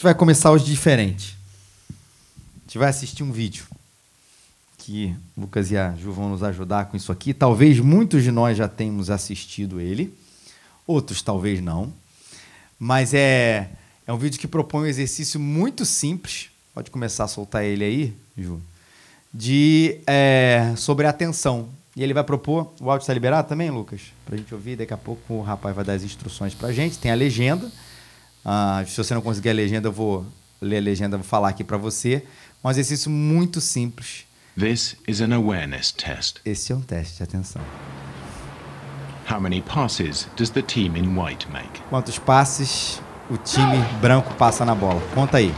gente vai começar hoje diferente. A gente vai assistir um vídeo que Lucas e a Ju vão nos ajudar com isso aqui. Talvez muitos de nós já tenhamos assistido ele, outros talvez não. Mas é, é um vídeo que propõe um exercício muito simples. Pode começar a soltar ele aí, Ju. De, é, sobre atenção. E ele vai propor. O áudio está liberado também, Lucas? Para a gente ouvir. Daqui a pouco o rapaz vai dar as instruções para a gente. Tem a legenda. Ah, se você não conseguir a legenda, eu vou ler a legenda, vou falar aqui para você. Um exercício muito simples. This is an awareness test. Esse é um teste de atenção. How many passes does the team in white make? Quantos passes o time branco passa na bola? Conta aí.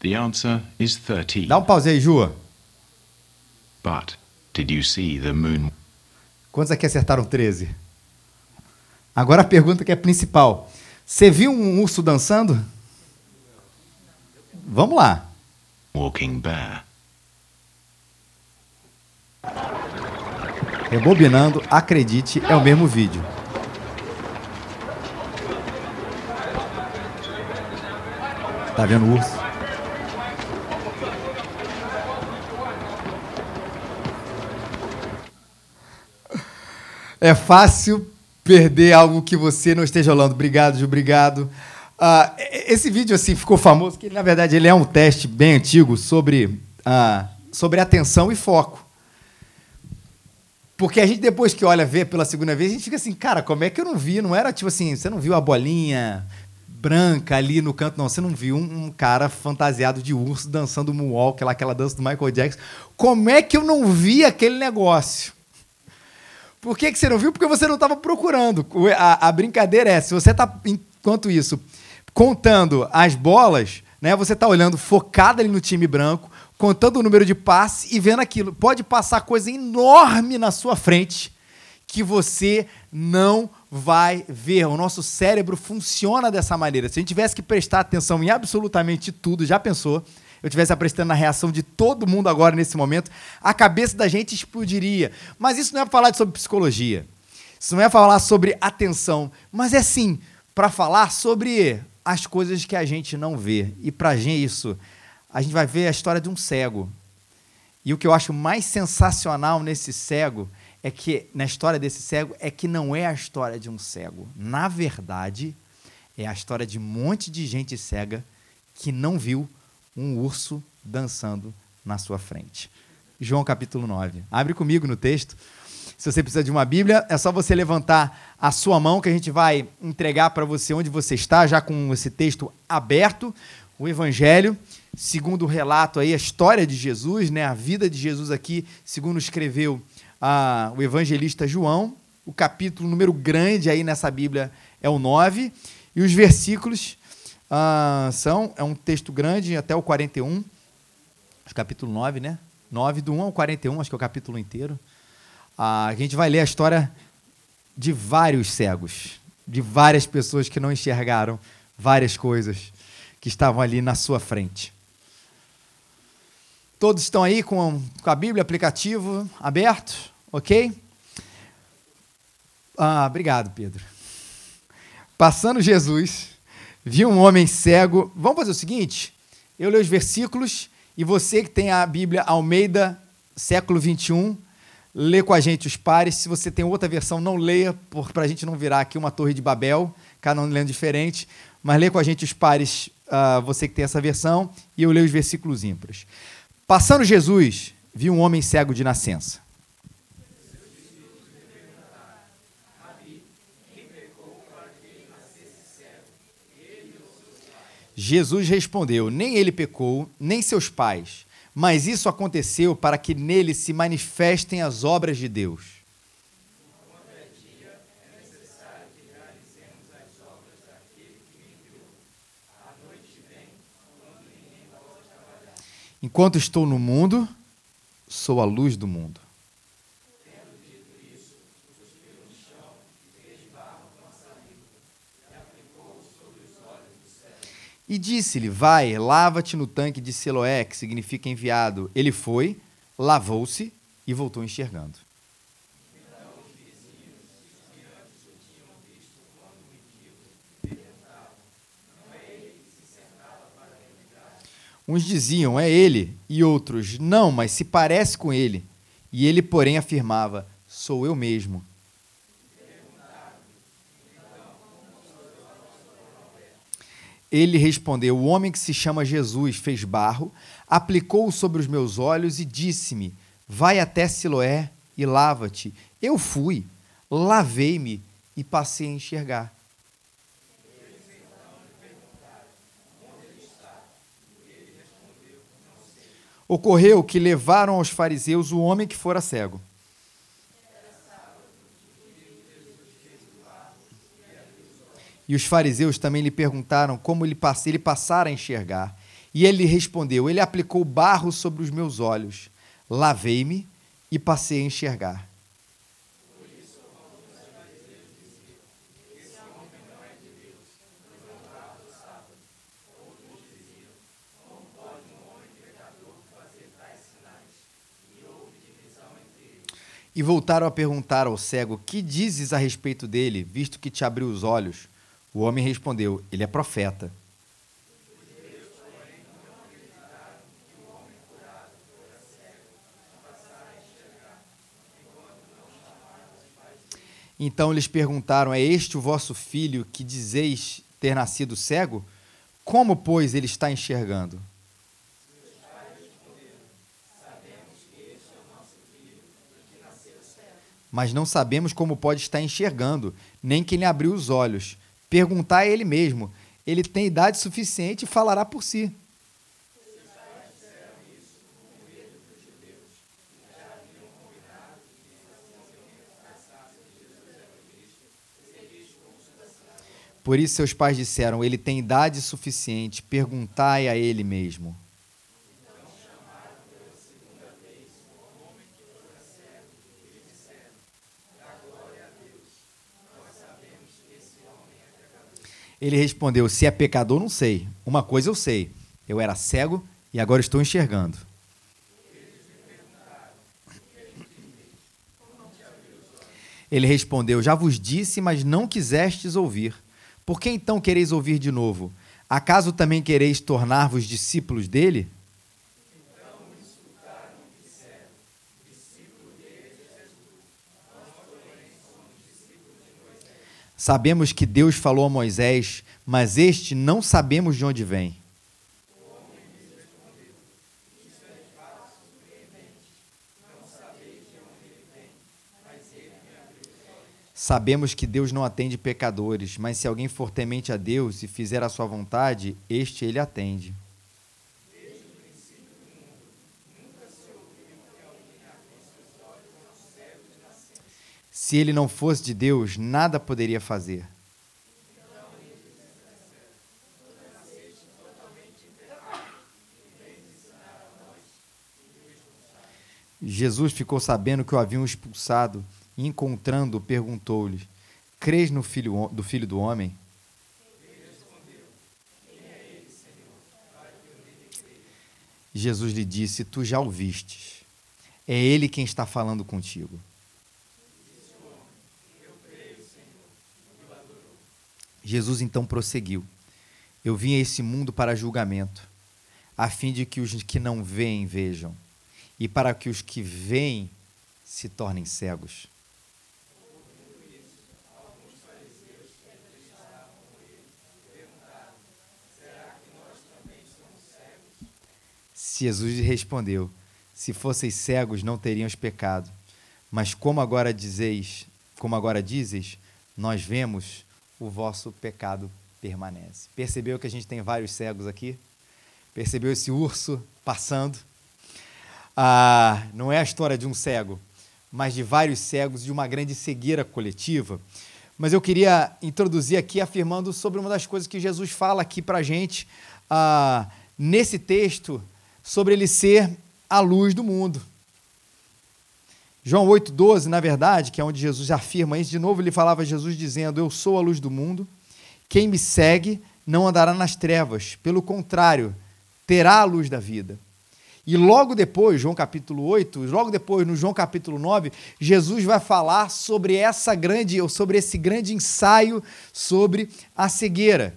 The answer is 13. Dá um pause aí, Ju. But did you see the moon? Quantos aqui acertaram 13? Agora a pergunta que é principal. Você viu um urso dançando? Vamos lá. Walking bear. Rebobinando, acredite, é o mesmo vídeo. Tá vendo o urso? É fácil perder algo que você não esteja olhando. Obrigado, Ju, obrigado. Ah, esse vídeo assim ficou famoso, que na verdade ele é um teste bem antigo sobre, ah, sobre atenção e foco. Porque a gente, depois que olha, vê pela segunda vez, a gente fica assim, cara, como é que eu não vi? Não era tipo assim, você não viu a bolinha branca ali no canto, não. Você não viu um, um cara fantasiado de urso dançando moonwalk, aquela, aquela dança do Michael Jackson. Como é que eu não vi aquele negócio? Por que, que você não viu? Porque você não estava procurando. A, a, brincadeira é, se você está, enquanto isso, contando as bolas, né, você está olhando focado ali no time branco, contando o número de passes e vendo aquilo. Pode passar coisa enorme na sua frente que você não vai ver. O nosso cérebro funciona dessa maneira. Se a gente tivesse que prestar atenção em absolutamente tudo, já pensou? Eu estivesse prestando na reação de todo mundo agora nesse momento, a cabeça da gente explodiria. Mas isso não é para falar sobre psicologia. Isso não é falar sobre atenção, mas é sim para falar sobre as coisas que a gente não vê. E para gente isso, a gente vai ver a história de um cego. E o que eu acho mais sensacional nesse cego é que na história desse cego é que não é a história de um cego. Na verdade, é a história de um monte de gente cega que não viu um urso dançando na sua frente. João capítulo 9. Abre comigo no texto. Se você precisa de uma Bíblia, é só você levantar a sua mão que a gente vai entregar para você onde você está, já com esse texto aberto, o Evangelho, segundo o relato aí, a história de Jesus, né, a vida de Jesus aqui, segundo escreveu ah, o evangelista João. O capítulo número grande aí nessa Bíblia é o 9, e os versículos são, é um texto grande, até o 41, capítulo 9, né? 9, do 1 ao 41, acho que é o capítulo inteiro. Ah, a gente vai ler a história de vários cegos, de várias pessoas que não enxergaram várias coisas que estavam ali na sua frente. Todos estão aí com, com a Bíblia, aplicativo aberto, ok? Ah, obrigado, Pedro. Passando Jesus, viu um homem cego. Vamos fazer o seguinte: eu leio os versículos e você que tem a Bíblia Almeida, século 21, lê com a gente os pares. Se você tem outra versão, não leia, para a gente não virar aqui uma torre de Babel, cada um lendo diferente. Mas lê com a gente os pares, uh, você que tem essa versão, e eu leio os versículos ímpares. Passando Jesus, viu um homem cego de nascença. Jesus respondeu: Nem ele pecou, nem seus pais, mas isso aconteceu para que nele se manifestem as obras de Deus. Enquanto estou no mundo, sou a luz do mundo. E disse-lhe: Vai, lava-te no tanque de Siloé, que significa enviado. Ele foi, lavou-se e voltou enxergando. Uns diziam, é ele, e outros, não, mas se parece com ele. E ele, porém, afirmava, sou eu mesmo. Ele respondeu: O homem que se chama Jesus fez barro, aplicou-o sobre os meus olhos e disse-me: Vai até Siloé e lava-te. Eu fui, lavei-me e passei a enxergar. Ocorreu que levaram aos fariseus o homem que fora cego. E os fariseus também lhe perguntaram como ele, pass ele passara a enxergar. E ele respondeu: Ele aplicou barro sobre os meus olhos, lavei-me e passei a enxergar. E voltaram a perguntar ao cego: Que dizes a respeito dele, visto que te abriu os olhos? O homem respondeu: Ele é profeta. Então lhes perguntaram: É este o vosso filho que dizeis ter nascido cego? Como, pois, ele está enxergando? Mas não sabemos como pode estar enxergando, nem quem lhe abriu os olhos perguntar a ele mesmo. Ele tem idade suficiente e falará por si. Por isso seus pais disseram: Ele tem idade suficiente, perguntai a ele mesmo. Ele respondeu: Se é pecador, não sei. Uma coisa eu sei: eu era cego e agora estou enxergando. Ele respondeu: Já vos disse, mas não quisestes ouvir. Por que então quereis ouvir de novo? Acaso também quereis tornar-vos discípulos dele? Sabemos que Deus falou a Moisés, mas este não sabemos de onde vem. Sabemos que Deus não atende pecadores, mas se alguém for temente a Deus e fizer a sua vontade, este ele atende. Se ele não fosse de Deus, nada poderia fazer. Jesus ficou sabendo que o haviam expulsado e, encontrando-o, perguntou-lhe: Crês no filho do filho do homem? Jesus lhe disse: Tu já o vistes. É ele quem está falando contigo. Jesus então prosseguiu: Eu vim a esse mundo para julgamento, a fim de que os que não veem vejam, e para que os que veem se tornem cegos. Jesus respondeu: Se fosseis cegos, não teriam pecado. Mas como agora dizeis, como agora dizes, nós vemos, o vosso pecado permanece. Percebeu que a gente tem vários cegos aqui? Percebeu esse urso passando? Ah, não é a história de um cego, mas de vários cegos de uma grande cegueira coletiva. Mas eu queria introduzir aqui afirmando sobre uma das coisas que Jesus fala aqui para a gente ah, nesse texto, sobre ele ser a luz do mundo. João 8,12, na verdade, que é onde Jesus afirma isso, de novo ele falava Jesus dizendo: Eu sou a luz do mundo, quem me segue não andará nas trevas, pelo contrário, terá a luz da vida. E logo depois, João capítulo 8, logo depois, no João capítulo 9, Jesus vai falar sobre essa grande, ou sobre esse grande ensaio sobre a cegueira.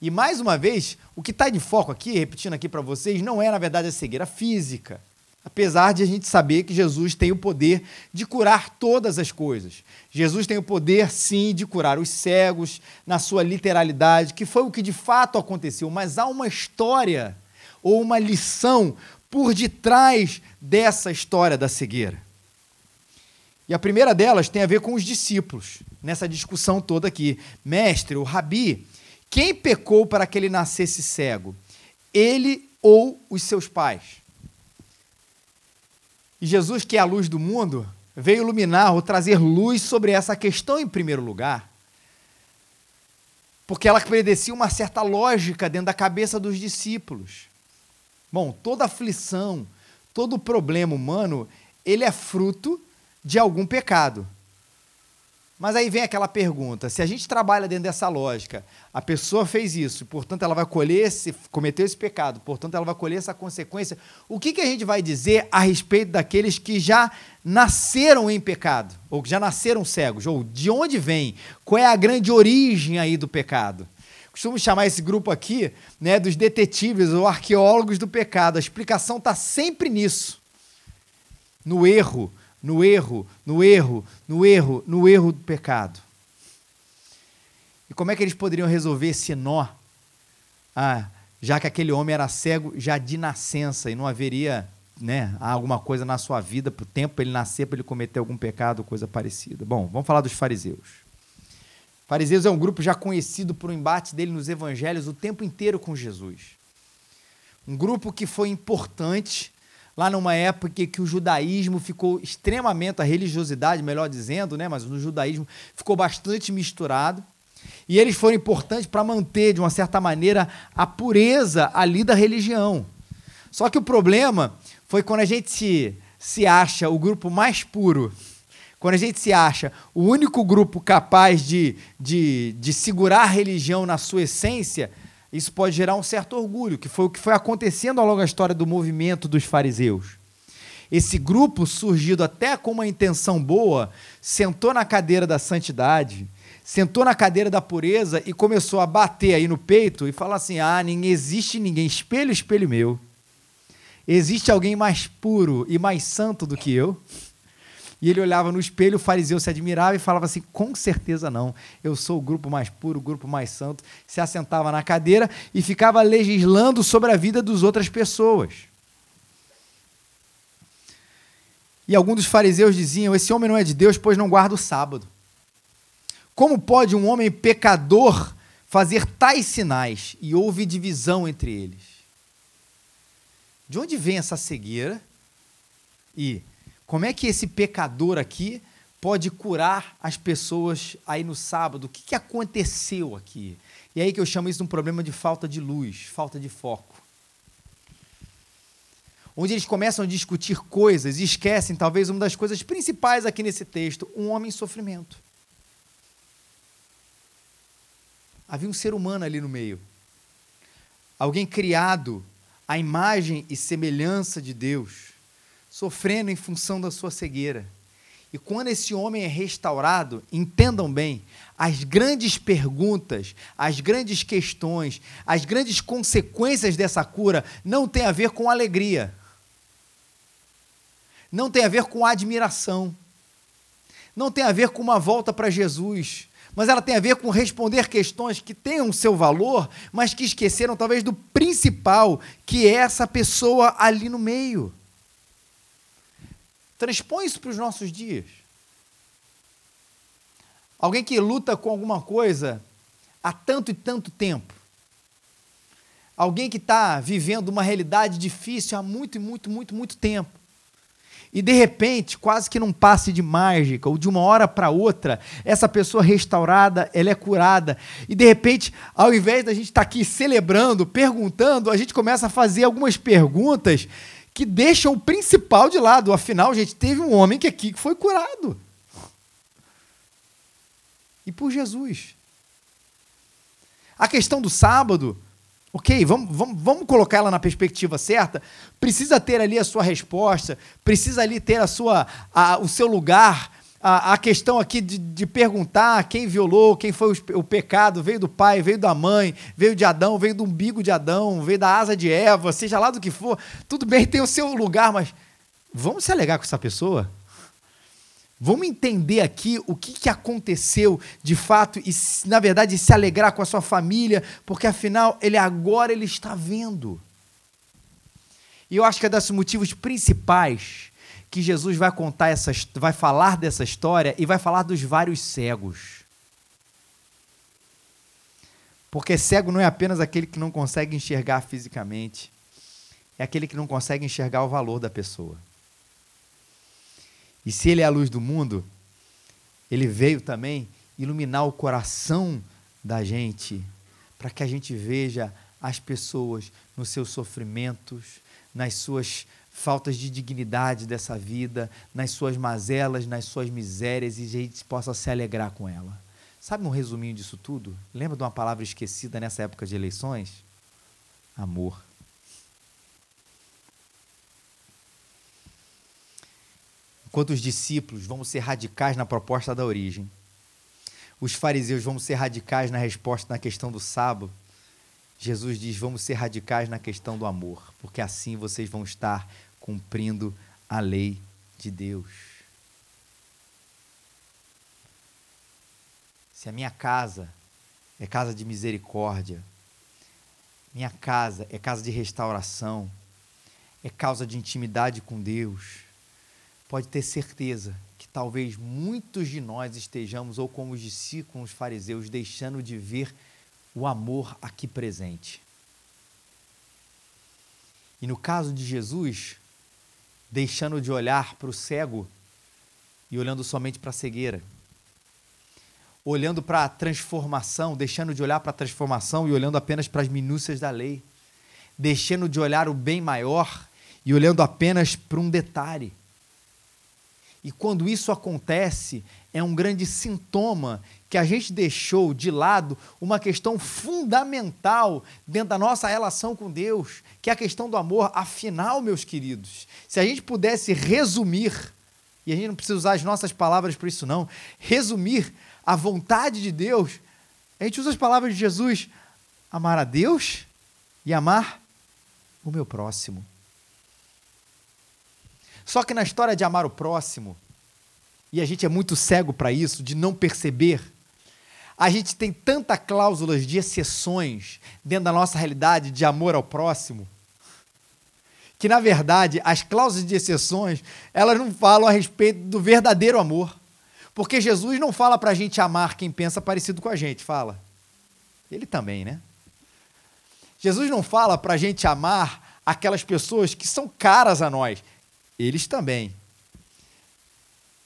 E mais uma vez, o que está de foco aqui, repetindo aqui para vocês, não é na verdade a cegueira física. Apesar de a gente saber que Jesus tem o poder de curar todas as coisas. Jesus tem o poder, sim, de curar os cegos, na sua literalidade, que foi o que de fato aconteceu, mas há uma história ou uma lição por detrás dessa história da cegueira. E a primeira delas tem a ver com os discípulos, nessa discussão toda aqui. Mestre, o rabi, quem pecou para que ele nascesse cego? Ele ou os seus pais? E Jesus, que é a luz do mundo, veio iluminar ou trazer luz sobre essa questão em primeiro lugar, porque ela obedecia uma certa lógica dentro da cabeça dos discípulos. Bom, toda aflição, todo problema humano, ele é fruto de algum pecado. Mas aí vem aquela pergunta: se a gente trabalha dentro dessa lógica, a pessoa fez isso, portanto ela vai colher esse, cometeu esse pecado, portanto ela vai colher essa consequência. O que, que a gente vai dizer a respeito daqueles que já nasceram em pecado, ou que já nasceram cegos, ou de onde vem? Qual é a grande origem aí do pecado? Costumo chamar esse grupo aqui né, dos detetives ou arqueólogos do pecado. A explicação está sempre nisso, no erro no erro, no erro, no erro, no erro do pecado. E como é que eles poderiam resolver esse nó? Ah, já que aquele homem era cego já de nascença e não haveria né, alguma coisa na sua vida para o tempo ele nascer, para ele cometer algum pecado, coisa parecida. Bom, vamos falar dos fariseus. Fariseus é um grupo já conhecido por um embate dele nos evangelhos o tempo inteiro com Jesus. Um grupo que foi importante lá numa época que o judaísmo ficou extremamente, a religiosidade, melhor dizendo, né, mas no judaísmo ficou bastante misturado. E eles foram importantes para manter, de uma certa maneira, a pureza ali da religião. Só que o problema foi quando a gente se, se acha o grupo mais puro, quando a gente se acha o único grupo capaz de, de, de segurar a religião na sua essência, isso pode gerar um certo orgulho, que foi o que foi acontecendo ao longo da história do movimento dos fariseus. Esse grupo, surgido até com uma intenção boa, sentou na cadeira da santidade, sentou na cadeira da pureza e começou a bater aí no peito e falar assim: ah, nem existe ninguém, espelho, espelho meu. Existe alguém mais puro e mais santo do que eu? E ele olhava no espelho, o fariseu se admirava e falava assim: com certeza não, eu sou o grupo mais puro, o grupo mais santo. Se assentava na cadeira e ficava legislando sobre a vida das outras pessoas. E alguns dos fariseus diziam: Esse homem não é de Deus, pois não guarda o sábado. Como pode um homem pecador fazer tais sinais? E houve divisão entre eles. De onde vem essa cegueira? E como é que esse pecador aqui pode curar as pessoas aí no sábado? O que, que aconteceu aqui? E aí que eu chamo isso de um problema de falta de luz, falta de foco. Onde eles começam a discutir coisas e esquecem, talvez, uma das coisas principais aqui nesse texto: um homem em sofrimento. Havia um ser humano ali no meio. Alguém criado à imagem e semelhança de Deus sofrendo em função da sua cegueira. E quando esse homem é restaurado, entendam bem, as grandes perguntas, as grandes questões, as grandes consequências dessa cura não tem a ver com alegria. Não tem a ver com admiração. Não tem a ver com uma volta para Jesus. Mas ela tem a ver com responder questões que tenham seu valor, mas que esqueceram talvez do principal, que é essa pessoa ali no meio. Transpõe isso para os nossos dias. Alguém que luta com alguma coisa há tanto e tanto tempo. Alguém que está vivendo uma realidade difícil há muito, e muito, muito, muito tempo. E de repente, quase que num passe de mágica, ou de uma hora para outra, essa pessoa restaurada, ela é curada. E de repente, ao invés da gente estar tá aqui celebrando, perguntando, a gente começa a fazer algumas perguntas que deixam o principal de lado. Afinal, gente, teve um homem que aqui foi curado. E por Jesus. A questão do sábado, ok, vamos, vamos, vamos colocar ela na perspectiva certa. Precisa ter ali a sua resposta, precisa ali ter a sua, a, o seu lugar. A, a questão aqui de, de, perguntar quem violou, quem foi o, o, pecado, veio do pai, veio da mãe, veio de Adão, veio do umbigo de Adão, veio da asa de Eva, seja lá do que for. Tudo bem, tem o seu lugar, mas vamos se alegar com essa pessoa? Vamos entender aqui o que, que aconteceu de fato e, na verdade, se alegrar com a sua família, porque afinal, ele agora ele está vendo. E eu acho que é desses motivos principais que Jesus vai contar essa, vai falar dessa história e vai falar dos vários cegos. Porque cego não é apenas aquele que não consegue enxergar fisicamente, é aquele que não consegue enxergar o valor da pessoa. E se ele é a luz do mundo, ele veio também iluminar o coração da gente, para que a gente veja as pessoas nos seus sofrimentos, nas suas faltas de dignidade dessa vida, nas suas mazelas, nas suas misérias e a gente possa se alegrar com ela. Sabe um resuminho disso tudo? Lembra de uma palavra esquecida nessa época de eleições? Amor. Enquanto os discípulos vão ser radicais na proposta da origem, os fariseus vão ser radicais na resposta na questão do sábado, Jesus diz: vamos ser radicais na questão do amor, porque assim vocês vão estar cumprindo a lei de Deus. Se a minha casa é casa de misericórdia, minha casa é casa de restauração, é causa de intimidade com Deus, pode ter certeza que talvez muitos de nós estejamos, ou como os discípulos fariseus, deixando de ver o amor aqui presente. E no caso de Jesus, deixando de olhar para o cego e olhando somente para a cegueira. Olhando para a transformação, deixando de olhar para a transformação e olhando apenas para as minúcias da lei. Deixando de olhar o bem maior e olhando apenas para um detalhe. E quando isso acontece, é um grande sintoma que a gente deixou de lado uma questão fundamental dentro da nossa relação com Deus, que é a questão do amor. Afinal, meus queridos, se a gente pudesse resumir, e a gente não precisa usar as nossas palavras para isso, não, resumir a vontade de Deus, a gente usa as palavras de Jesus: amar a Deus e amar o meu próximo. Só que na história de amar o próximo, e a gente é muito cego para isso, de não perceber, a gente tem tanta cláusulas de exceções dentro da nossa realidade de amor ao próximo, que na verdade as cláusulas de exceções, elas não falam a respeito do verdadeiro amor. Porque Jesus não fala para a gente amar quem pensa parecido com a gente, fala. Ele também, né? Jesus não fala para a gente amar aquelas pessoas que são caras a nós. Eles também.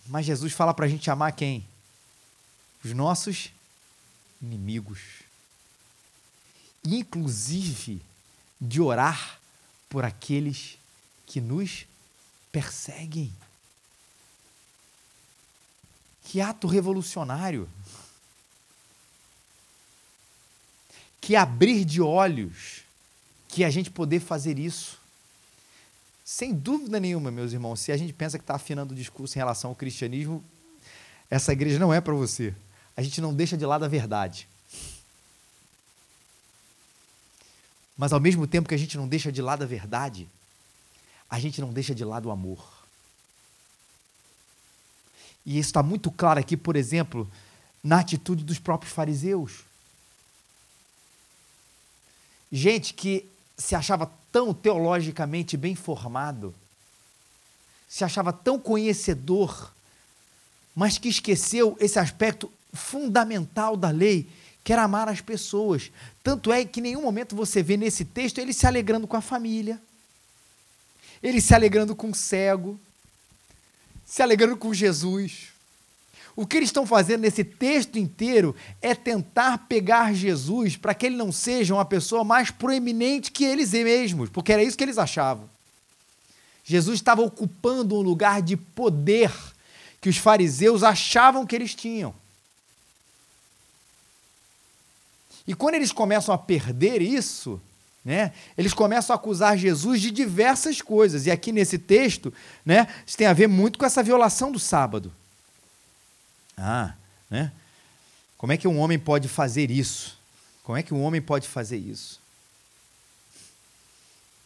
Mas Jesus fala para a gente amar quem? Os nossos inimigos. Inclusive de orar por aqueles que nos perseguem. Que ato revolucionário. Que abrir de olhos que a gente poder fazer isso. Sem dúvida nenhuma, meus irmãos, se a gente pensa que está afinando o discurso em relação ao cristianismo, essa igreja não é para você. A gente não deixa de lado a verdade. Mas ao mesmo tempo que a gente não deixa de lado a verdade, a gente não deixa de lado o amor. E isso está muito claro aqui, por exemplo, na atitude dos próprios fariseus. Gente que se achava tão teologicamente bem formado, se achava tão conhecedor, mas que esqueceu esse aspecto fundamental da lei, que era amar as pessoas. Tanto é que em nenhum momento você vê nesse texto ele se alegrando com a família, ele se alegrando com o cego, se alegrando com Jesus. O que eles estão fazendo nesse texto inteiro é tentar pegar Jesus para que ele não seja uma pessoa mais proeminente que eles mesmos, porque era isso que eles achavam. Jesus estava ocupando um lugar de poder que os fariseus achavam que eles tinham. E quando eles começam a perder isso, né, eles começam a acusar Jesus de diversas coisas. E aqui nesse texto, né, isso tem a ver muito com essa violação do sábado. Ah, né? Como é que um homem pode fazer isso? Como é que um homem pode fazer isso?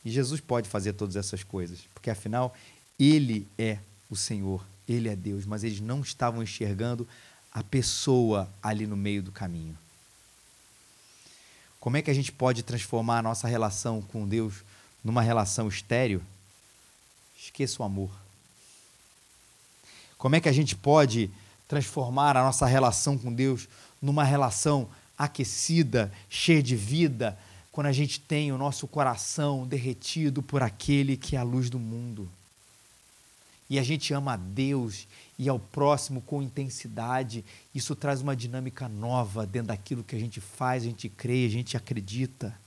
E Jesus pode fazer todas essas coisas, porque afinal, Ele é o Senhor, Ele é Deus, mas eles não estavam enxergando a pessoa ali no meio do caminho. Como é que a gente pode transformar a nossa relação com Deus numa relação estéril? Esqueça o amor. Como é que a gente pode transformar a nossa relação com Deus numa relação aquecida, cheia de vida, quando a gente tem o nosso coração derretido por aquele que é a luz do mundo? E a gente ama a Deus e ao próximo com intensidade, isso traz uma dinâmica nova dentro daquilo que a gente faz, a gente crê, a gente acredita.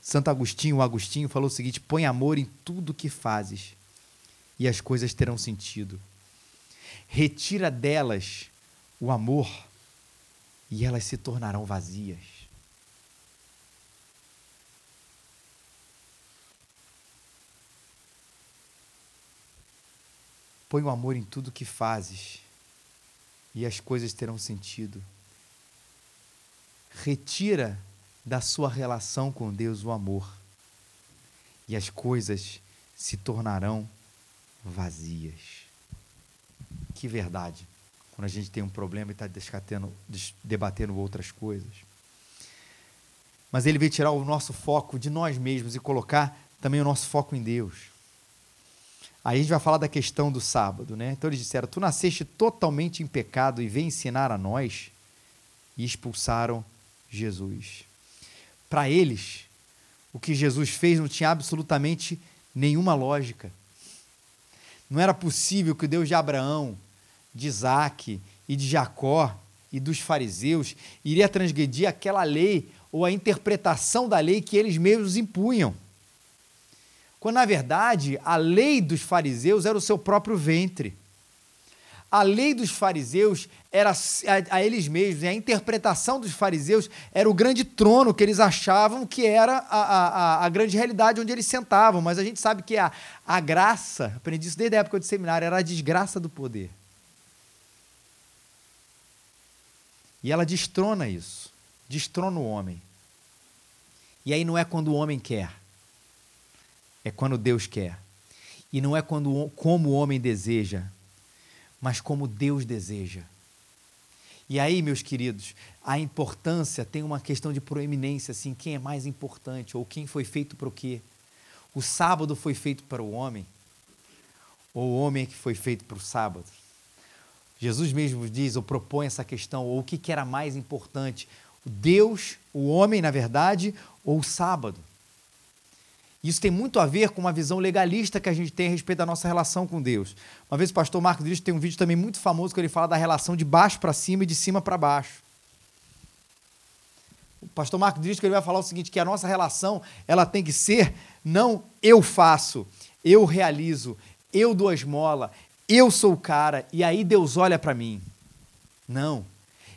Santo Agostinho, o Agostinho falou o seguinte: põe amor em tudo que fazes e as coisas terão sentido. Retira delas o amor e elas se tornarão vazias. Põe o amor em tudo que fazes e as coisas terão sentido. Retira da sua relação com Deus o amor e as coisas se tornarão vazias. Que verdade, quando a gente tem um problema e está debatendo outras coisas. Mas ele veio tirar o nosso foco de nós mesmos e colocar também o nosso foco em Deus. Aí a gente vai falar da questão do sábado, né? Então eles disseram: Tu nasceste totalmente em pecado e vem ensinar a nós. E expulsaram Jesus. Para eles, o que Jesus fez não tinha absolutamente nenhuma lógica. Não era possível que o Deus de Abraão, de Isaac e de Jacó e dos fariseus iria transgredir aquela lei ou a interpretação da lei que eles mesmos impunham. Quando, na verdade, a lei dos fariseus era o seu próprio ventre. A lei dos fariseus era a, eles mesmos, e a interpretação dos fariseus era o grande trono que eles achavam que era a, a, a grande realidade onde eles sentavam. Mas a gente sabe que a, a graça, aprendi isso desde a época de seminário, era a desgraça do poder. E ela destrona isso, destrona o homem. E aí não é quando o homem quer é quando Deus quer. E não é quando, como o homem deseja, mas como Deus deseja. E aí, meus queridos, a importância tem uma questão de proeminência, assim, quem é mais importante ou quem foi feito para o quê? O sábado foi feito para o homem ou o homem é que foi feito para o sábado? Jesus mesmo diz ou propõe essa questão, ou o que, que era mais importante? Deus, o homem, na verdade, ou o sábado? Isso tem muito a ver com uma visão legalista que a gente tem a respeito da nossa relação com Deus. Uma vez o pastor Marco Dries tem um vídeo também muito famoso que ele fala da relação de baixo para cima e de cima para baixo. O pastor Marco Dries ele vai falar o seguinte, que a nossa relação ela tem que ser não eu faço, eu realizo, eu dou a esmola, eu sou o cara e aí Deus olha para mim. Não.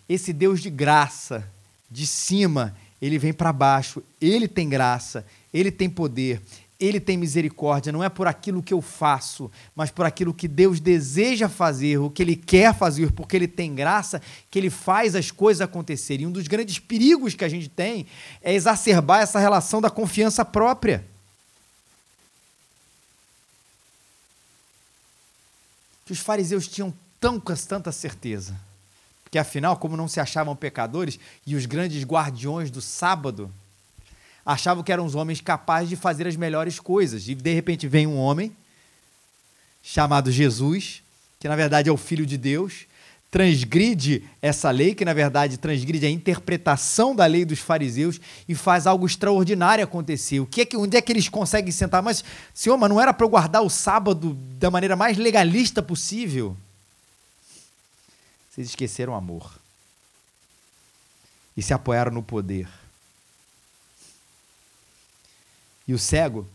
Esse Deus de graça, de cima, ele vem para baixo, ele tem graça, ele tem poder, ele tem misericórdia, não é por aquilo que eu faço, mas por aquilo que Deus deseja fazer, o que Ele quer fazer, porque Ele tem graça, que Ele faz as coisas acontecerem. E um dos grandes perigos que a gente tem é exacerbar essa relação da confiança própria. Que os fariseus tinham tão, tanta certeza. Porque afinal, como não se achavam pecadores e os grandes guardiões do sábado, achavam que eram os homens capazes de fazer as melhores coisas. E de repente vem um homem chamado Jesus, que na verdade é o filho de Deus, transgride essa lei, que na verdade transgride a interpretação da lei dos fariseus e faz algo extraordinário acontecer. O que é que onde é que eles conseguem sentar? Mas, Senhor, mas não era para eu guardar o sábado da maneira mais legalista possível? Vocês esqueceram o amor. E se apoiaram no poder. E o cego,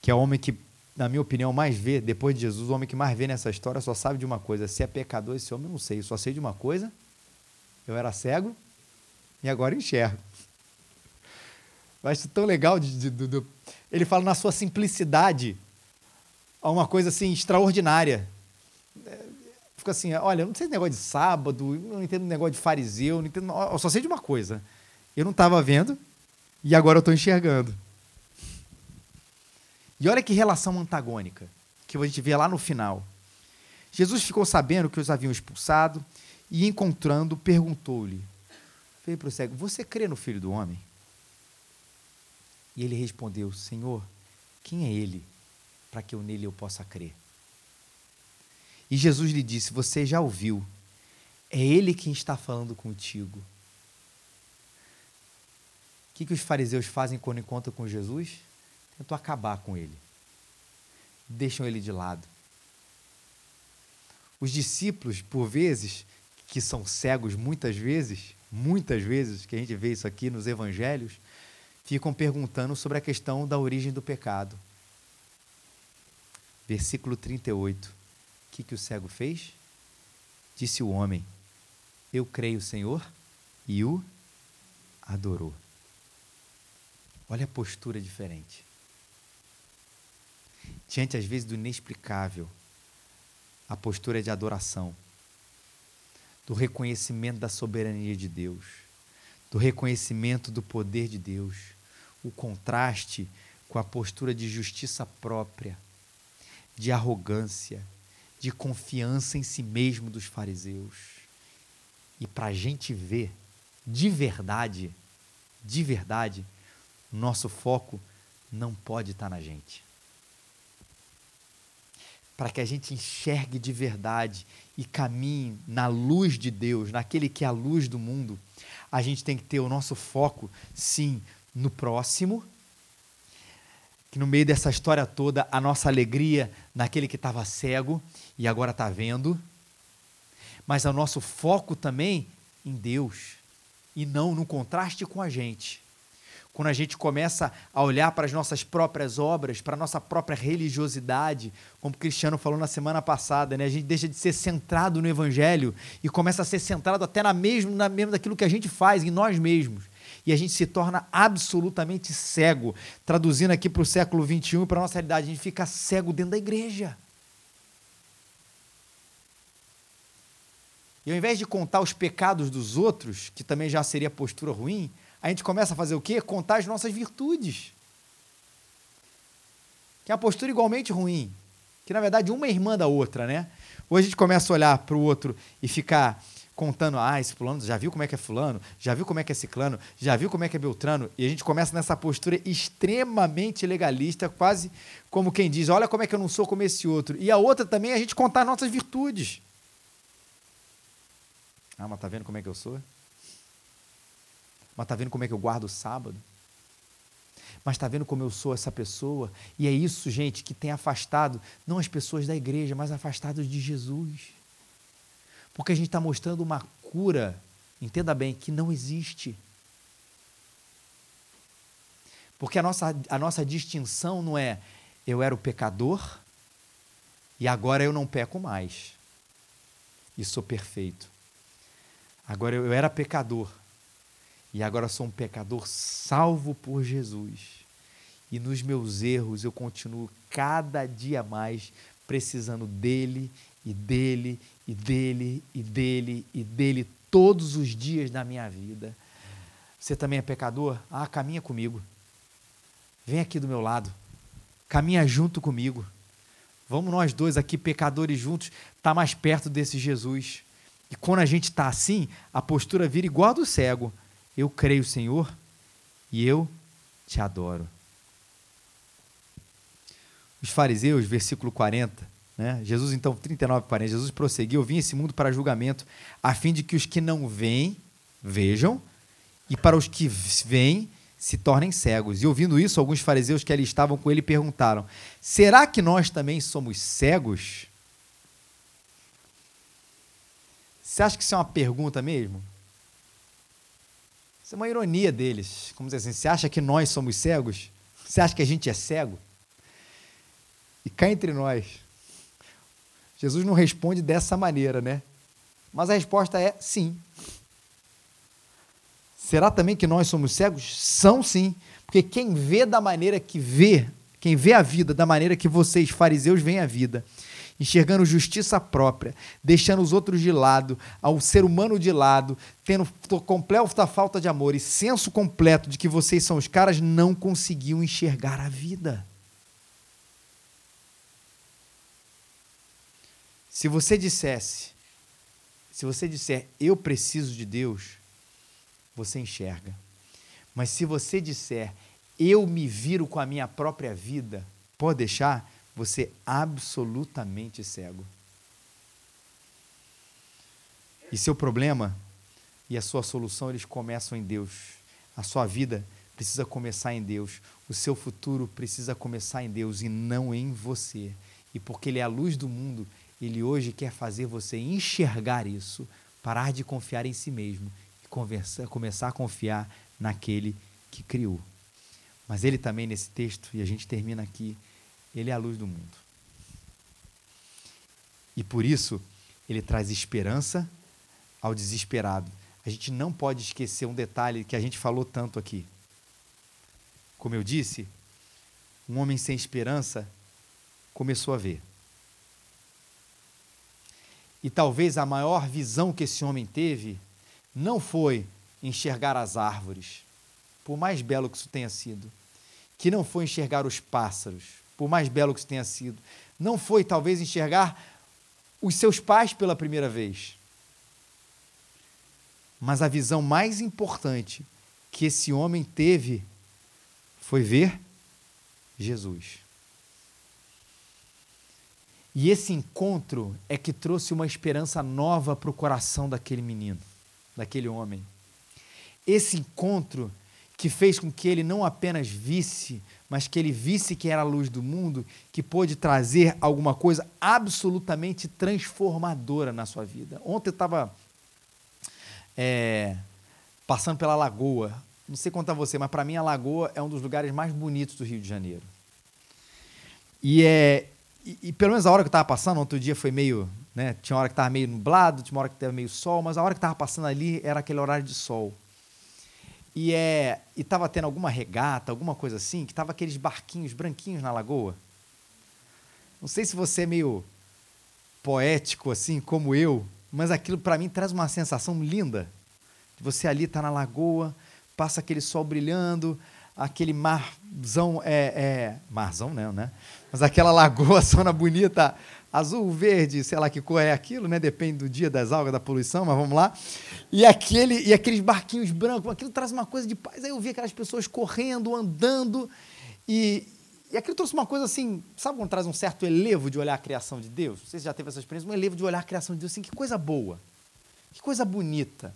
que é o homem que, na minha opinião, mais vê, depois de Jesus, o homem que mais vê nessa história, só sabe de uma coisa: se é pecador esse homem, eu não sei. Eu só sei de uma coisa: eu era cego e agora enxergo. Eu acho tão legal. De, de, de, ele fala na sua simplicidade, uma coisa assim extraordinária. É, fica assim, olha, eu não sei negócio de sábado, eu não entendo negócio de fariseu, não entendo, eu só sei de uma coisa. Eu não estava vendo e agora eu estou enxergando. E olha que relação antagônica que a gente vê lá no final. Jesus ficou sabendo que os haviam expulsado e, encontrando, perguntou-lhe: Veio para o cego, você crê no filho do homem? E ele respondeu: Senhor, quem é ele para que eu nele eu possa crer? E Jesus lhe disse: Você já ouviu, é ele quem está falando contigo. O que, que os fariseus fazem quando encontram com Jesus? Tentam acabar com ele. Deixam ele de lado. Os discípulos, por vezes, que são cegos muitas vezes, muitas vezes, que a gente vê isso aqui nos evangelhos, ficam perguntando sobre a questão da origem do pecado. Versículo 38. O que, que o cego fez? Disse o homem: Eu creio, Senhor, e o adorou. Olha a postura diferente. Diante, às vezes, do inexplicável, a postura de adoração, do reconhecimento da soberania de Deus, do reconhecimento do poder de Deus, o contraste com a postura de justiça própria, de arrogância, de confiança em si mesmo dos fariseus. E para a gente ver de verdade, de verdade, nosso foco não pode estar na gente. Para que a gente enxergue de verdade e caminhe na luz de Deus, naquele que é a luz do mundo, a gente tem que ter o nosso foco, sim, no próximo, que no meio dessa história toda, a nossa alegria naquele que estava cego e agora está vendo, mas o nosso foco também em Deus e não no contraste com a gente quando a gente começa a olhar para as nossas próprias obras, para a nossa própria religiosidade, como o Cristiano falou na semana passada, né? a gente deixa de ser centrado no Evangelho e começa a ser centrado até na mesmo, na mesmo daquilo que a gente faz, em nós mesmos. E a gente se torna absolutamente cego. Traduzindo aqui para o século XXI e para a nossa realidade, a gente fica cego dentro da igreja. E ao invés de contar os pecados dos outros, que também já seria postura ruim, a gente começa a fazer o quê? Contar as nossas virtudes. Que é uma postura igualmente ruim. Que na verdade uma é irmã da outra, né? Ou a gente começa a olhar para o outro e ficar contando, ah, esse fulano, já viu como é que é fulano? Já viu como é que é ciclano? Já viu como é que é beltrano? E a gente começa nessa postura extremamente legalista, quase como quem diz, olha como é que eu não sou como esse outro. E a outra também é a gente contar nossas virtudes. Ah, mas tá vendo como é que eu sou? Mas está vendo como é que eu guardo o sábado? Mas está vendo como eu sou essa pessoa? E é isso, gente, que tem afastado não as pessoas da igreja, mas afastado de Jesus. Porque a gente está mostrando uma cura, entenda bem, que não existe. Porque a nossa, a nossa distinção não é eu era o pecador e agora eu não peco mais. E sou perfeito. Agora eu era pecador e agora sou um pecador salvo por Jesus. E nos meus erros eu continuo cada dia mais precisando dele e dele e dele e dele e dele todos os dias da minha vida. Você também é pecador? Ah, caminha comigo. Vem aqui do meu lado. Caminha junto comigo. Vamos nós dois aqui, pecadores juntos, estar tá mais perto desse Jesus. E quando a gente está assim, a postura vira igual a do cego. Eu creio, Senhor, e eu te adoro. Os fariseus, versículo 40, né? Jesus, então, 39, 40, Jesus prosseguiu: Eu vim esse mundo para julgamento, a fim de que os que não veem, vejam, e para os que veem, se tornem cegos. E ouvindo isso, alguns fariseus que ali estavam com ele perguntaram: Será que nós também somos cegos? Você acha que isso é uma pergunta mesmo? Isso é uma ironia deles. Como dizer assim, você acha que nós somos cegos? Você acha que a gente é cego? E cá entre nós, Jesus não responde dessa maneira, né? Mas a resposta é sim. Será também que nós somos cegos? São sim. Porque quem vê da maneira que vê, quem vê a vida da maneira que vocês, fariseus, veem a vida, enxergando justiça própria, deixando os outros de lado, ao ser humano de lado, tendo completa falta de amor e senso completo de que vocês são os caras, não conseguiam enxergar a vida. Se você dissesse, se você disser eu preciso de Deus, você enxerga. Mas se você disser eu me viro com a minha própria vida, pode deixar você absolutamente cego. E seu problema e a sua solução eles começam em Deus. A sua vida precisa começar em Deus. O seu futuro precisa começar em Deus e não em você. E porque ele é a luz do mundo, ele hoje quer fazer você enxergar isso, parar de confiar em si mesmo e conversa, começar a confiar naquele que criou. Mas ele também, nesse texto, e a gente termina aqui, ele é a luz do mundo. E por isso, ele traz esperança ao desesperado. A gente não pode esquecer um detalhe que a gente falou tanto aqui. Como eu disse, um homem sem esperança começou a ver. E talvez a maior visão que esse homem teve não foi enxergar as árvores, por mais belo que isso tenha sido, que não foi enxergar os pássaros, por mais belo que isso tenha sido, não foi talvez enxergar os seus pais pela primeira vez. Mas a visão mais importante que esse homem teve foi ver Jesus. E esse encontro é que trouxe uma esperança nova para o coração daquele menino, daquele homem. Esse encontro que fez com que ele não apenas visse, mas que ele visse que era a luz do mundo, que pôde trazer alguma coisa absolutamente transformadora na sua vida. Ontem eu estava é, passando pela Lagoa. Não sei contar você, mas para mim a Lagoa é um dos lugares mais bonitos do Rio de Janeiro. E é, e, e, pelo menos a hora que eu estava passando, outro dia foi meio. Né, tinha hora que estava meio nublado, tinha hora que estava meio sol, mas a hora que estava passando ali era aquele horário de sol. E é e estava tendo alguma regata, alguma coisa assim, que estava aqueles barquinhos branquinhos na lagoa. Não sei se você é meio poético assim, como eu, mas aquilo para mim traz uma sensação linda. Você ali tá na lagoa, passa aquele sol brilhando, aquele marzão, é, é, marzão não, né? Mas aquela lagoa, zona bonita, azul, verde, sei lá que cor é aquilo, né? Depende do dia, das algas, da poluição, mas vamos lá. E, aquele, e aqueles barquinhos brancos, aquilo traz uma coisa de paz. Aí eu vi aquelas pessoas correndo, andando, e, e aquilo trouxe uma coisa assim, sabe quando traz um certo elevo de olhar a criação de Deus? Se já teve essa experiência, um elevo de olhar a criação de Deus, assim, que coisa boa, que coisa bonita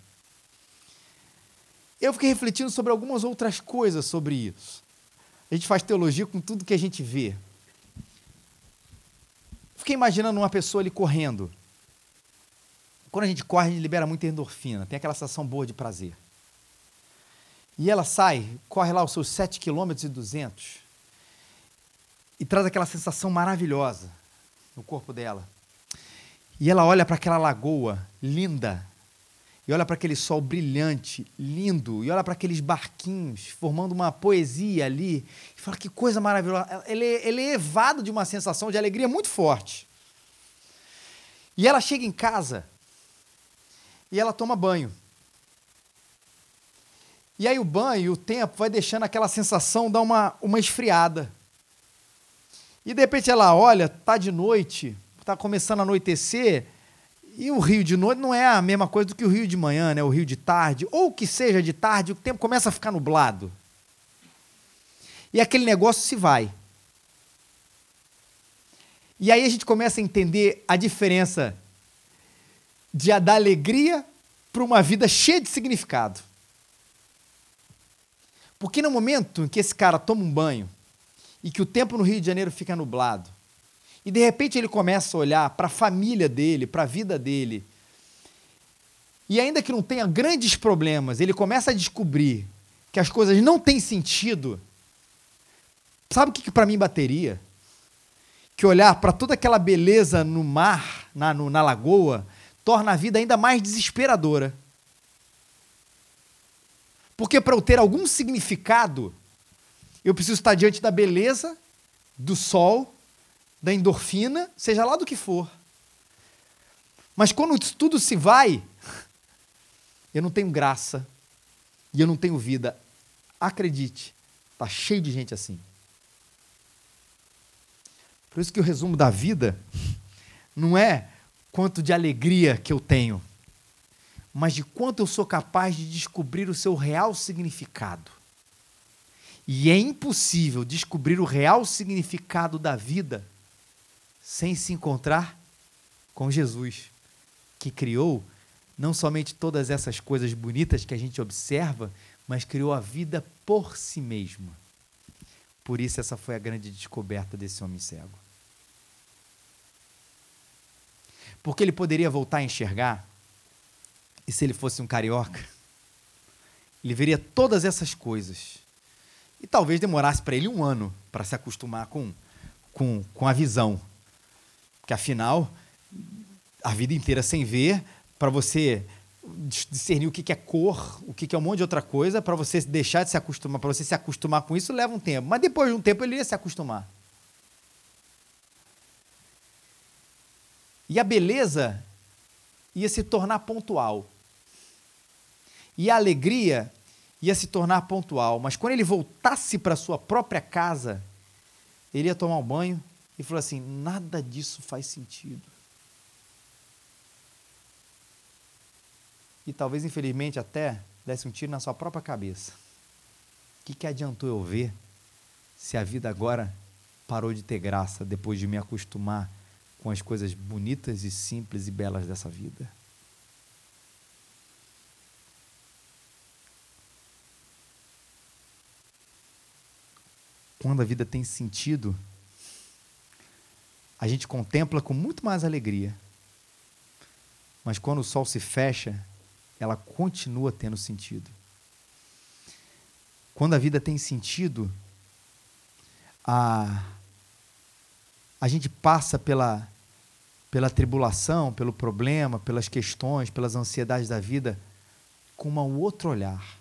eu fiquei refletindo sobre algumas outras coisas sobre isso. A gente faz teologia com tudo que a gente vê. Fiquei imaginando uma pessoa ali correndo. Quando a gente corre, a gente libera muita endorfina, tem aquela sensação boa de prazer. E ela sai, corre lá os seus 7 km e 200 e traz aquela sensação maravilhosa no corpo dela. E ela olha para aquela lagoa linda, e olha para aquele sol brilhante, lindo, e olha para aqueles barquinhos formando uma poesia ali, e fala que coisa maravilhosa. Ele, é, ele é evado de uma sensação de alegria muito forte. E ela chega em casa e ela toma banho. E aí o banho, o tempo, vai deixando aquela sensação, dá uma, uma esfriada. E de repente ela olha, tá de noite, tá começando a anoitecer, e o Rio de noite não é a mesma coisa do que o Rio de manhã, né? O Rio de tarde, ou que seja de tarde, o tempo começa a ficar nublado. E aquele negócio se vai. E aí a gente começa a entender a diferença de a da alegria para uma vida cheia de significado. Porque no momento em que esse cara toma um banho e que o tempo no Rio de Janeiro fica nublado, e de repente ele começa a olhar para a família dele, para a vida dele. E ainda que não tenha grandes problemas, ele começa a descobrir que as coisas não têm sentido. Sabe o que, que para mim bateria? Que olhar para toda aquela beleza no mar, na, no, na lagoa, torna a vida ainda mais desesperadora. Porque para eu ter algum significado, eu preciso estar diante da beleza, do sol, da endorfina, seja lá do que for. Mas quando tudo se vai, eu não tenho graça e eu não tenho vida. Acredite, tá cheio de gente assim. Por isso que o resumo da vida não é quanto de alegria que eu tenho, mas de quanto eu sou capaz de descobrir o seu real significado. E é impossível descobrir o real significado da vida sem se encontrar com Jesus, que criou não somente todas essas coisas bonitas que a gente observa, mas criou a vida por si mesmo. Por isso, essa foi a grande descoberta desse homem cego. Porque ele poderia voltar a enxergar, e se ele fosse um carioca, ele veria todas essas coisas e talvez demorasse para ele um ano para se acostumar com, com, com a visão. Porque afinal, a vida inteira sem ver, para você discernir o que é cor, o que é um monte de outra coisa, para você deixar de se acostumar, para você se acostumar com isso, leva um tempo. Mas depois de um tempo ele ia se acostumar. E a beleza ia se tornar pontual. E a alegria ia se tornar pontual, mas quando ele voltasse para sua própria casa, ele ia tomar um banho e falou assim: nada disso faz sentido. E talvez, infelizmente, até desse um tiro na sua própria cabeça. O que, que adiantou eu ver se a vida agora parou de ter graça depois de me acostumar com as coisas bonitas e simples e belas dessa vida? quando a vida tem sentido, a gente contempla com muito mais alegria. Mas quando o sol se fecha, ela continua tendo sentido. Quando a vida tem sentido, a, a gente passa pela, pela tribulação, pelo problema, pelas questões, pelas ansiedades da vida com um outro olhar.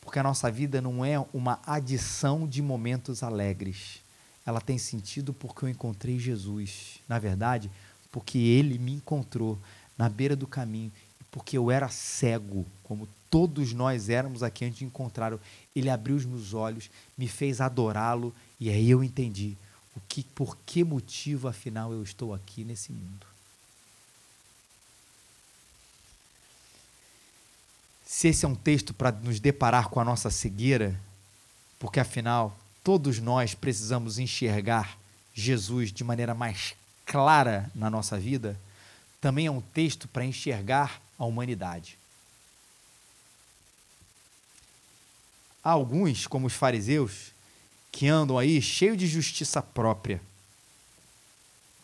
Porque a nossa vida não é uma adição de momentos alegres. Ela tem sentido porque eu encontrei Jesus. Na verdade, porque ele me encontrou na beira do caminho. Porque eu era cego, como todos nós éramos aqui antes de encontrá-lo. Ele abriu os meus olhos, me fez adorá-lo. E aí eu entendi o que, por que motivo, afinal, eu estou aqui nesse mundo. se esse é um texto para nos deparar com a nossa cegueira, porque afinal todos nós precisamos enxergar Jesus de maneira mais clara na nossa vida, também é um texto para enxergar a humanidade. Há alguns, como os fariseus, que andam aí cheios de justiça própria,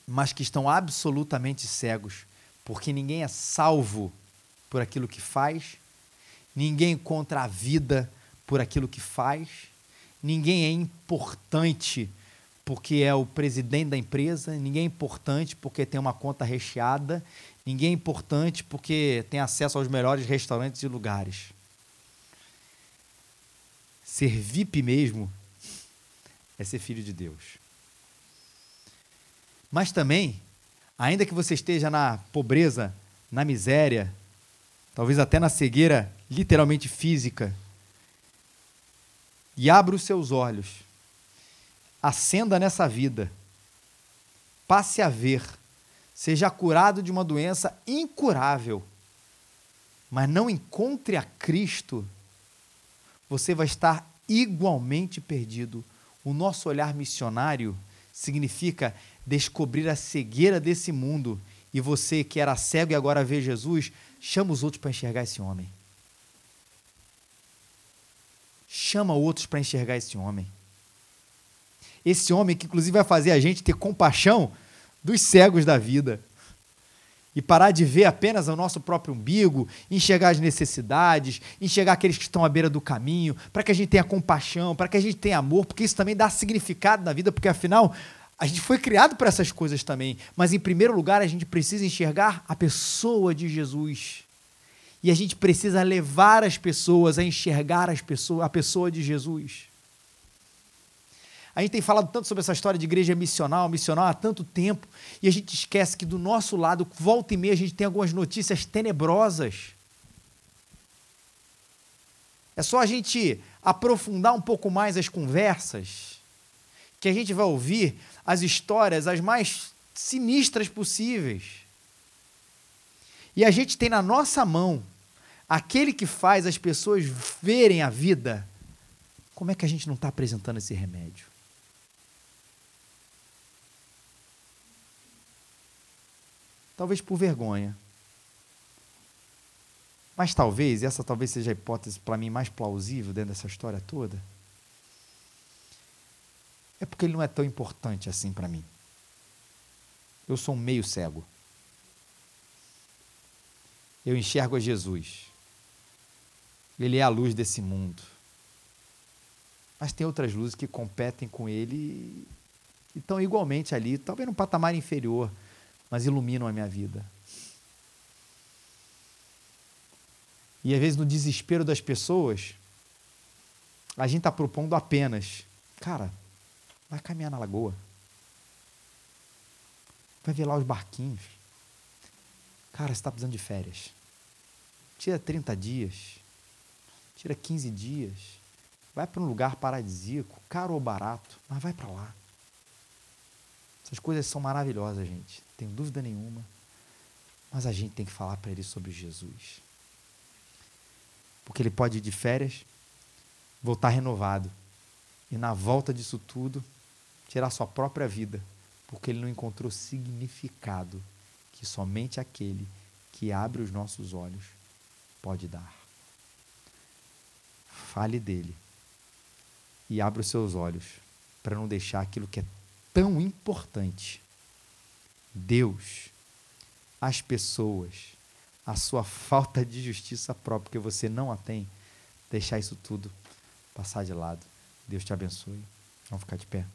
mas que estão absolutamente cegos, porque ninguém é salvo por aquilo que faz Ninguém encontra a vida por aquilo que faz. Ninguém é importante porque é o presidente da empresa. Ninguém é importante porque tem uma conta recheada. Ninguém é importante porque tem acesso aos melhores restaurantes e lugares. Ser VIP mesmo é ser filho de Deus. Mas também, ainda que você esteja na pobreza, na miséria, talvez até na cegueira literalmente física, e abra os seus olhos, acenda nessa vida, passe a ver, seja curado de uma doença incurável, mas não encontre a Cristo, você vai estar igualmente perdido. O nosso olhar missionário significa descobrir a cegueira desse mundo. E você que era cego e agora vê Jesus, chama os outros para enxergar esse homem. Chama outros para enxergar esse homem. Esse homem que, inclusive, vai fazer a gente ter compaixão dos cegos da vida. E parar de ver apenas o nosso próprio umbigo, enxergar as necessidades, enxergar aqueles que estão à beira do caminho, para que a gente tenha compaixão, para que a gente tenha amor, porque isso também dá significado na vida, porque afinal a gente foi criado para essas coisas também. Mas em primeiro lugar a gente precisa enxergar a pessoa de Jesus. E a gente precisa levar as pessoas a enxergar as pessoas, a pessoa de Jesus. A gente tem falado tanto sobre essa história de igreja missional, missional há tanto tempo, e a gente esquece que do nosso lado, volta e meia, a gente tem algumas notícias tenebrosas. É só a gente aprofundar um pouco mais as conversas, que a gente vai ouvir as histórias as mais sinistras possíveis. E a gente tem na nossa mão aquele que faz as pessoas verem a vida. Como é que a gente não está apresentando esse remédio? Talvez por vergonha. Mas talvez, essa talvez seja a hipótese para mim mais plausível dentro dessa história toda. É porque ele não é tão importante assim para mim. Eu sou um meio cego. Eu enxergo a Jesus. Ele é a luz desse mundo. Mas tem outras luzes que competem com ele e estão igualmente ali, talvez num patamar inferior mas iluminam a minha vida. E às vezes no desespero das pessoas, a gente está propondo apenas, cara, vai caminhar na lagoa. Vai ver lá os barquinhos. Cara, você está precisando de férias. Tira 30 dias. Tira 15 dias. Vai para um lugar paradisíaco, caro ou barato, mas vai para lá. Essas coisas são maravilhosas, gente tenho dúvida nenhuma. Mas a gente tem que falar para ele sobre Jesus. Porque ele pode ir de férias, voltar renovado. E na volta disso tudo, tirar sua própria vida. Porque ele não encontrou significado que somente aquele que abre os nossos olhos pode dar. Fale dele e abra os seus olhos para não deixar aquilo que é tão importante Deus, as pessoas, a sua falta de justiça própria, porque você não a tem, deixar isso tudo passar de lado. Deus te abençoe. Vamos ficar de pé.